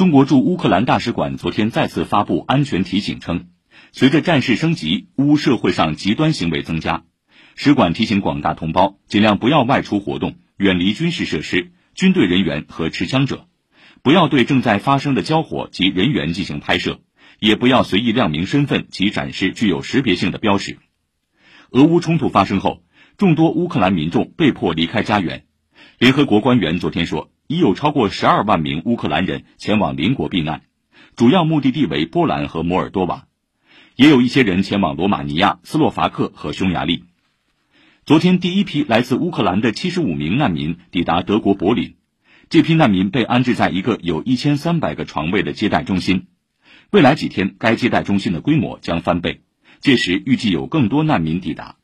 中国驻乌克兰大使馆昨天再次发布安全提醒称，随着战事升级，乌社会上极端行为增加，使馆提醒广大同胞尽量不要外出活动，远离军事设施、军队人员和持枪者，不要对正在发生的交火及人员进行拍摄，也不要随意亮明身份及展示具有识别性的标识。俄乌冲突发生后，众多乌克兰民众被迫离开家园。联合国官员昨天说。已有超过十二万名乌克兰人前往邻国避难，主要目的地为波兰和摩尔多瓦，也有一些人前往罗马尼亚、斯洛伐克和匈牙利。昨天，第一批来自乌克兰的七十五名难民抵达德国柏林，这批难民被安置在一个有一千三百个床位的接待中心。未来几天，该接待中心的规模将翻倍，届时预计有更多难民抵达。